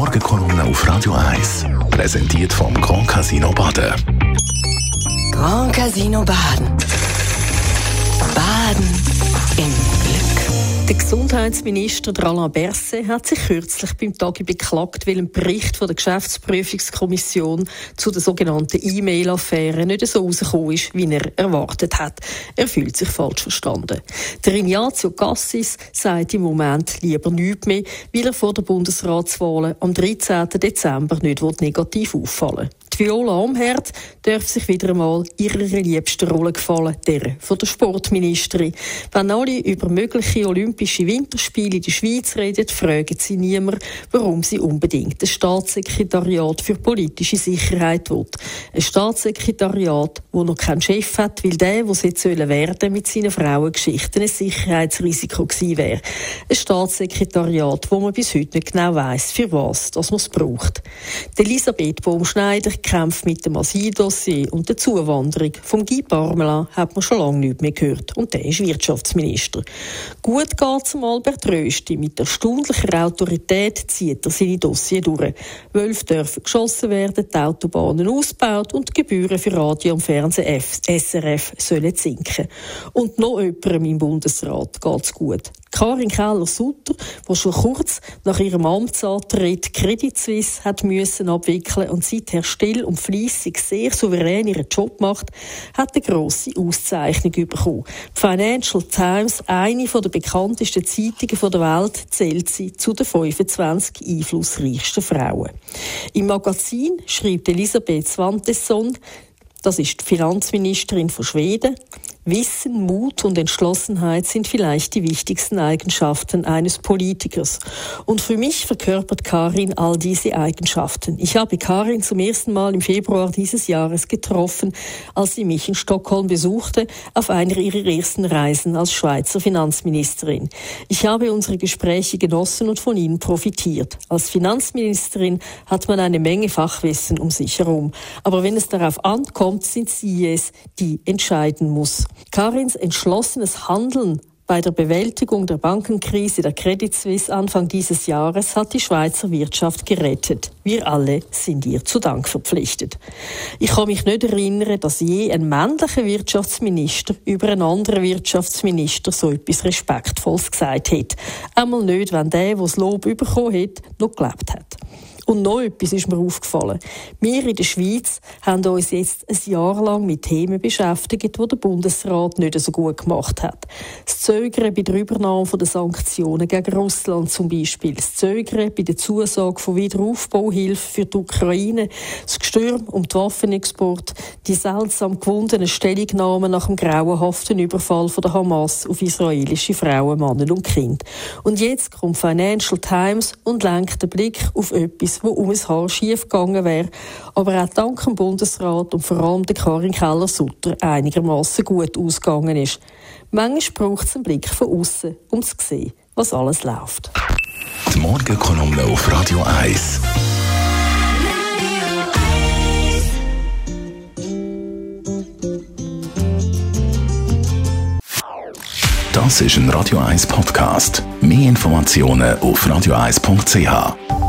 Morgenkolumne auf Radio 1. Präsentiert vom Grand Casino Baden. Grand Casino Baden. Baden im Glück. Der Gesundheitsminister Alain Berset hat sich kürzlich beim Tagi beklagt, weil ein Bericht von der Geschäftsprüfungskommission zu der sogenannten E-Mail-Affäre nicht so rausgekommen ist, wie er erwartet hat. Er fühlt sich falsch verstanden. Der Ignazio Cassis sagt im Moment lieber nichts mehr, weil er vor der Bundesratswahlen am 13. Dezember nicht negativ auffallen will. Viola Amherd darf sich wieder einmal ihrer liebsten Rolle gefallen, der von der Sportministerin. Wenn alle über mögliche Olympische Winterspiele in der Schweiz reden, fragen sie niemand, warum sie unbedingt ein Staatssekretariat für politische Sicherheit will. Ein Staatssekretariat, wo noch keinen Chef hat, weil der, der es jetzt werden mit seinen Frauengeschichten ein Sicherheitsrisiko gewesen wäre. Ein Staatssekretariat, wo man bis heute nicht genau weiss, für was das man es braucht. Elisabeth Baumschneider kämpft mit dem Asyldossier und der Zuwanderung. Vom Guy Parmelin hat man schon lange nichts mehr gehört. Und der ist Wirtschaftsminister. Gut geht es Albert Rösti. Mit erstaunlicher Autorität zieht er seine Dossier durch. Wölfe dürfen geschossen werden, die Autobahnen ausgebaut und die Gebühren für Radio und Fernsehen SRF sollen sinken. Und noch jemandem im Bundesrat geht es gut. Karin Keller-Sutter, die schon kurz nach ihrem Amtsantritt Credit Suisse hat müssen abwickeln und seither still und fließig sehr souverän ihren Job macht, hat eine grosse Auszeichnung bekommen. Die Financial Times, eine der bekanntesten Zeitungen der Welt, zählt sie zu den 25 einflussreichsten Frauen. Im Magazin schreibt Elisabeth Svantesson, das ist die Finanzministerin von Schweden, Wissen, Mut und Entschlossenheit sind vielleicht die wichtigsten Eigenschaften eines Politikers. Und für mich verkörpert Karin all diese Eigenschaften. Ich habe Karin zum ersten Mal im Februar dieses Jahres getroffen, als sie mich in Stockholm besuchte, auf einer ihrer ersten Reisen als Schweizer Finanzministerin. Ich habe unsere Gespräche genossen und von ihnen profitiert. Als Finanzministerin hat man eine Menge Fachwissen um sich herum. Aber wenn es darauf ankommt, sind sie es, die entscheiden muss. Karins entschlossenes Handeln bei der Bewältigung der Bankenkrise der Credit Suisse Anfang dieses Jahres hat die Schweizer Wirtschaft gerettet. Wir alle sind ihr zu Dank verpflichtet. Ich kann mich nicht erinnern, dass je ein männlicher Wirtschaftsminister über einen anderen Wirtschaftsminister so etwas Respektvolles gesagt hat. Einmal nicht, wenn der, der das Lob bekommen hat, noch gelebt hat. Und noch etwas ist mir aufgefallen. Wir in der Schweiz haben uns jetzt ein Jahr lang mit Themen beschäftigt, die der Bundesrat nicht so gut gemacht hat. Das Zögern bei der Übernahme der Sanktionen gegen Russland zum Beispiel, das Zögern bei der Zusage von Wiederaufbauhilfe für die Ukraine, das Gestürm um die Waffenexport, die seltsam gewundenen Stellungnahmen nach dem grauenhaften Überfall von der Hamas auf israelische Frauen, Männer und Kinder. Und jetzt kommt Financial Times und lenkt den Blick auf etwas, wo um ein Haar schief gegangen wäre, aber auch dank dem Bundesrat und vor allem der Karin Keller-Sutter einigermaßen gut ausgegangen ist. Manchmal braucht es einen Blick von außen, um zu sehen, was alles läuft. Die Morgenkolumne auf Radio 1. Das ist ein Radio 1 Podcast. Mehr Informationen auf radio1.ch.